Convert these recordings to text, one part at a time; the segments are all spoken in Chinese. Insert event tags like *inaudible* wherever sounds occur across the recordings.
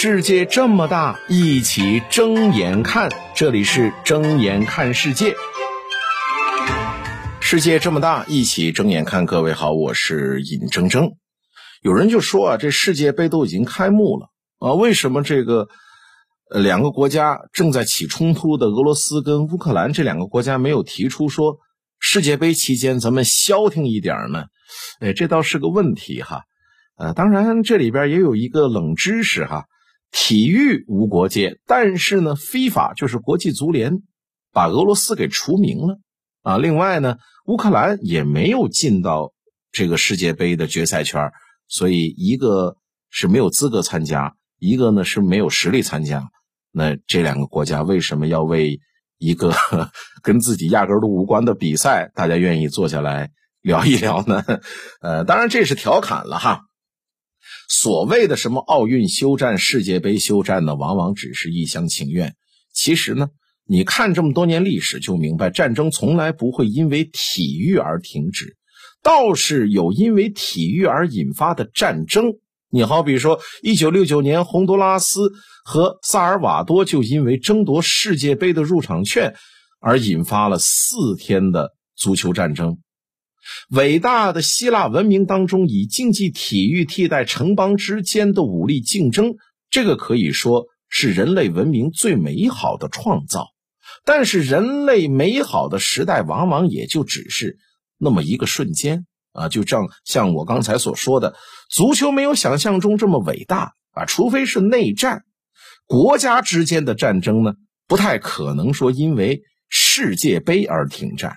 世界这么大，一起睁眼看。这里是睁眼看世界。世界这么大，一起睁眼看。各位好，我是尹铮铮。有人就说啊，这世界杯都已经开幕了啊，为什么这个两个国家正在起冲突的俄罗斯跟乌克兰这两个国家没有提出说世界杯期间咱们消停一点呢？哎，这倒是个问题哈。呃，当然这里边也有一个冷知识哈。体育无国界，但是呢，非法就是国际足联把俄罗斯给除名了啊。另外呢，乌克兰也没有进到这个世界杯的决赛圈，所以一个是没有资格参加，一个呢是没有实力参加。那这两个国家为什么要为一个 *laughs* 跟自己压根都无关的比赛，大家愿意坐下来聊一聊呢？呃，当然这是调侃了哈。所谓的什么奥运休战、世界杯休战呢？往往只是一厢情愿。其实呢，你看这么多年历史，就明白战争从来不会因为体育而停止，倒是有因为体育而引发的战争。你好比说，一九六九年，洪都拉斯和萨尔瓦多就因为争夺世界杯的入场券而引发了四天的足球战争。伟大的希腊文明当中，以竞技体育替代城邦之间的武力竞争，这个可以说是人类文明最美好的创造。但是，人类美好的时代往往也就只是那么一个瞬间啊！就像像我刚才所说的，足球没有想象中这么伟大啊！除非是内战，国家之间的战争呢，不太可能说因为世界杯而停战。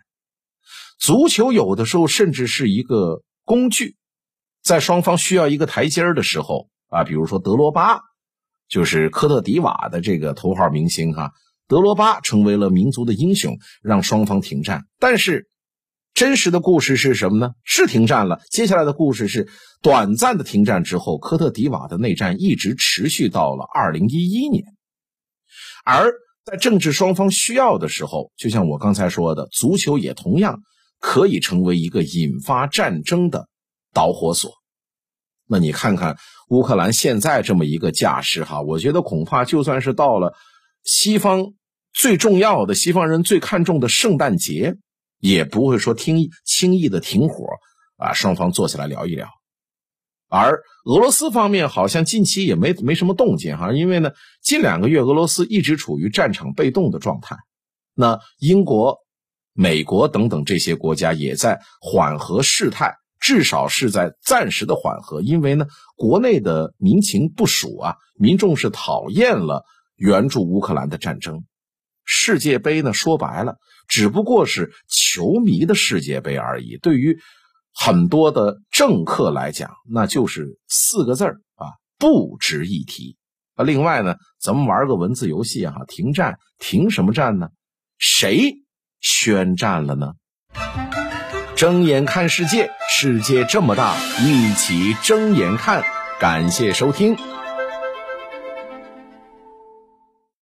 足球有的时候甚至是一个工具，在双方需要一个台阶儿的时候啊，比如说德罗巴，就是科特迪瓦的这个头号明星哈，德罗巴成为了民族的英雄，让双方停战。但是真实的故事是什么呢？是停战了。接下来的故事是短暂的停战之后，科特迪瓦的内战一直持续到了二零一一年。而在政治双方需要的时候，就像我刚才说的，足球也同样。可以成为一个引发战争的导火索。那你看看乌克兰现在这么一个架势，哈，我觉得恐怕就算是到了西方最重要的、西方人最看重的圣诞节，也不会说听轻易的停火啊，双方坐下来聊一聊。而俄罗斯方面好像近期也没没什么动静，哈，因为呢，近两个月俄罗斯一直处于战场被动的状态。那英国。美国等等这些国家也在缓和事态，至少是在暂时的缓和。因为呢，国内的民情不属啊，民众是讨厌了援助乌克兰的战争。世界杯呢，说白了，只不过是球迷的世界杯而已。对于很多的政客来讲，那就是四个字儿啊，不值一提。啊，另外呢，咱们玩个文字游戏哈，停战，停什么战呢？谁？宣战了呢！睁眼看世界，世界这么大，一起睁眼看。感谢收听。